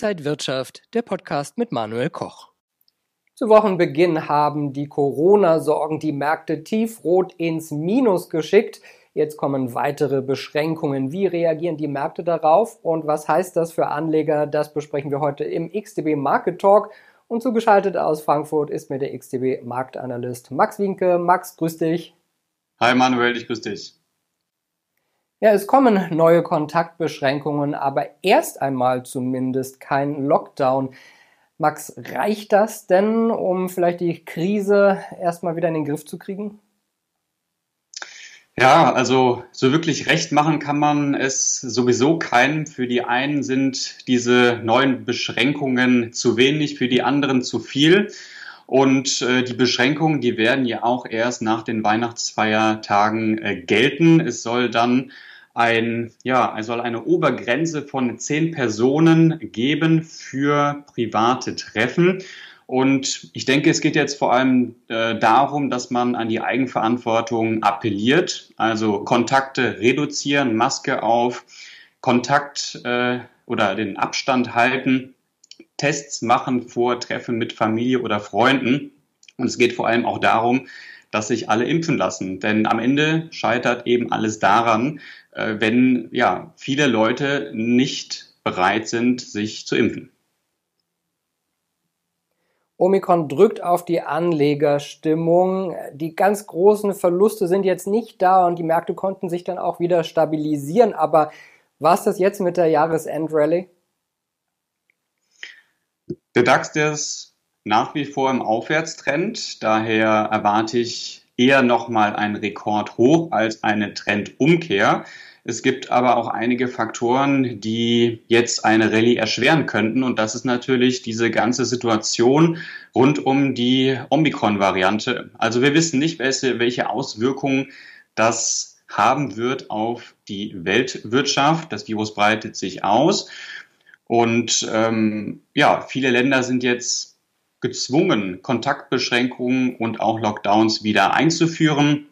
Inside Wirtschaft, der Podcast mit Manuel Koch. Zu Wochenbeginn haben die Corona-Sorgen die Märkte tiefrot ins Minus geschickt. Jetzt kommen weitere Beschränkungen. Wie reagieren die Märkte darauf und was heißt das für Anleger? Das besprechen wir heute im XTB Market Talk. Und zugeschaltet aus Frankfurt ist mir der XTB Marktanalyst Max Winke. Max, grüß dich. Hi Manuel, ich grüß dich. Ja, es kommen neue Kontaktbeschränkungen, aber erst einmal zumindest kein Lockdown. Max, reicht das denn, um vielleicht die Krise erstmal wieder in den Griff zu kriegen? Ja, also so wirklich recht machen kann man es sowieso keinem. Für die einen sind diese neuen Beschränkungen zu wenig, für die anderen zu viel. Und äh, die Beschränkungen, die werden ja auch erst nach den Weihnachtsfeiertagen äh, gelten. Es soll dann ein, ja, es soll eine Obergrenze von zehn Personen geben für private Treffen. Und ich denke, es geht jetzt vor allem äh, darum, dass man an die Eigenverantwortung appelliert, also Kontakte reduzieren, Maske auf, Kontakt äh, oder den Abstand halten, Tests machen vor Treffen mit Familie oder Freunden. Und es geht vor allem auch darum, dass sich alle impfen lassen. Denn am Ende scheitert eben alles daran, äh, wenn ja, viele Leute nicht bereit sind, sich zu impfen. Omikron drückt auf die Anlegerstimmung. Die ganz großen Verluste sind jetzt nicht da und die Märkte konnten sich dann auch wieder stabilisieren. Aber was das jetzt mit der Jahresendrallye? Der DAX, der ist nach wie vor im Aufwärtstrend. Daher erwarte ich eher nochmal einen Rekord hoch als eine Trendumkehr. Es gibt aber auch einige Faktoren, die jetzt eine Rallye erschweren könnten. Und das ist natürlich diese ganze Situation rund um die Omikron-Variante. Also wir wissen nicht, welche, welche Auswirkungen das haben wird auf die Weltwirtschaft. Das Virus breitet sich aus. Und ähm, ja, viele Länder sind jetzt gezwungen, Kontaktbeschränkungen und auch Lockdowns wieder einzuführen.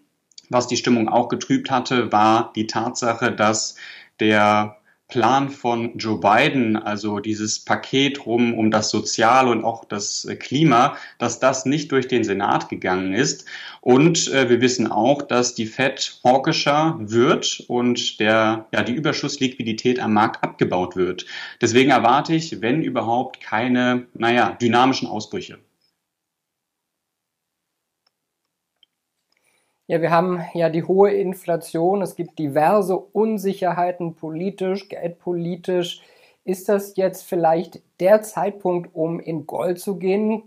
Was die Stimmung auch getrübt hatte, war die Tatsache, dass der Plan von Joe Biden, also dieses Paket rum um das Sozial und auch das Klima, dass das nicht durch den Senat gegangen ist. Und äh, wir wissen auch, dass die Fed hawkischer wird und der, ja, die Überschussliquidität am Markt abgebaut wird. Deswegen erwarte ich, wenn überhaupt, keine, naja, dynamischen Ausbrüche. Ja, wir haben ja die hohe Inflation, es gibt diverse Unsicherheiten politisch, geldpolitisch. Ist das jetzt vielleicht der Zeitpunkt, um in Gold zu gehen?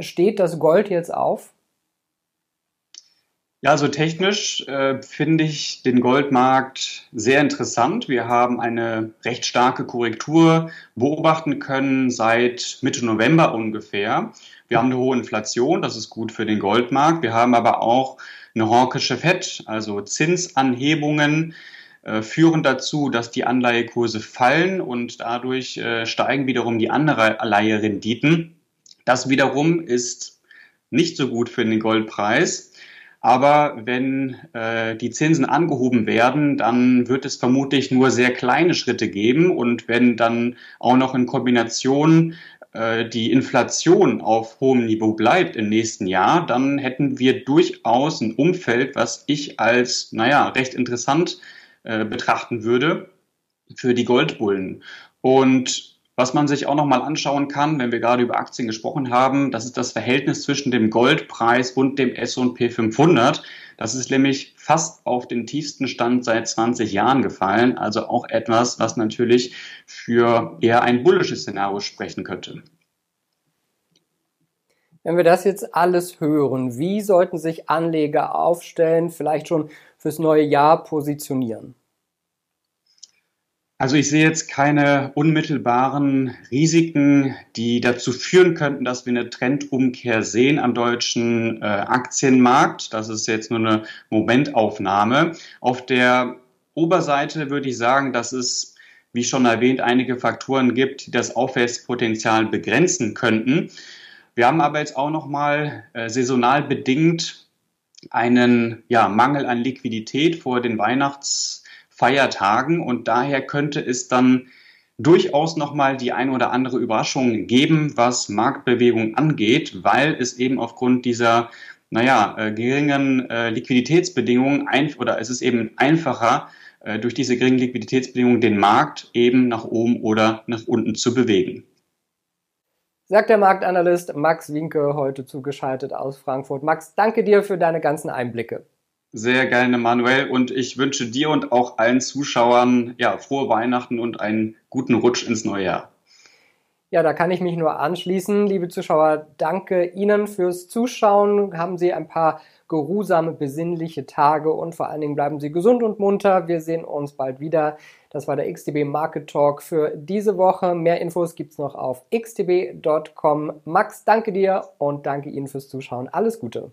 Steht das Gold jetzt auf? Ja, also technisch äh, finde ich den Goldmarkt sehr interessant. Wir haben eine recht starke Korrektur beobachten können seit Mitte November ungefähr. Wir haben eine hohe Inflation, das ist gut für den Goldmarkt. Wir haben aber auch eine hawkische Fett, also Zinsanhebungen äh, führen dazu, dass die Anleihekurse fallen und dadurch äh, steigen wiederum die Anleiherenditen. Das wiederum ist nicht so gut für den Goldpreis. Aber wenn äh, die Zinsen angehoben werden, dann wird es vermutlich nur sehr kleine Schritte geben. Und wenn dann auch noch in Kombination die Inflation auf hohem Niveau bleibt im nächsten Jahr, dann hätten wir durchaus ein Umfeld, was ich als, naja, recht interessant äh, betrachten würde für die Goldbullen. Und was man sich auch nochmal anschauen kann, wenn wir gerade über Aktien gesprochen haben, das ist das Verhältnis zwischen dem Goldpreis und dem S&P 500. Das ist nämlich fast auf den tiefsten Stand seit 20 Jahren gefallen. Also auch etwas, was natürlich für eher ein bullisches Szenario sprechen könnte. Wenn wir das jetzt alles hören, wie sollten sich Anleger aufstellen, vielleicht schon fürs neue Jahr positionieren? Also ich sehe jetzt keine unmittelbaren Risiken, die dazu führen könnten, dass wir eine Trendumkehr sehen am deutschen äh, Aktienmarkt. Das ist jetzt nur eine Momentaufnahme. Auf der Oberseite würde ich sagen, dass es, wie schon erwähnt, einige Faktoren gibt, die das Aufwärtspotenzial begrenzen könnten. Wir haben aber jetzt auch noch mal äh, saisonal bedingt einen ja, Mangel an Liquidität vor den Weihnachts Feiertagen und daher könnte es dann durchaus nochmal die ein oder andere Überraschung geben, was Marktbewegung angeht, weil es eben aufgrund dieser naja, äh, geringen äh, Liquiditätsbedingungen ein, oder es ist eben einfacher, äh, durch diese geringen Liquiditätsbedingungen den Markt eben nach oben oder nach unten zu bewegen. Sagt der Marktanalyst Max Winke heute zugeschaltet aus Frankfurt. Max, danke dir für deine ganzen Einblicke. Sehr gerne, Manuel. Und ich wünsche dir und auch allen Zuschauern ja, frohe Weihnachten und einen guten Rutsch ins neue Jahr. Ja, da kann ich mich nur anschließen. Liebe Zuschauer, danke Ihnen fürs Zuschauen. Haben Sie ein paar geruhsame, besinnliche Tage und vor allen Dingen bleiben Sie gesund und munter. Wir sehen uns bald wieder. Das war der XTB Market Talk für diese Woche. Mehr Infos gibt es noch auf xtb.com. Max, danke dir und danke Ihnen fürs Zuschauen. Alles Gute.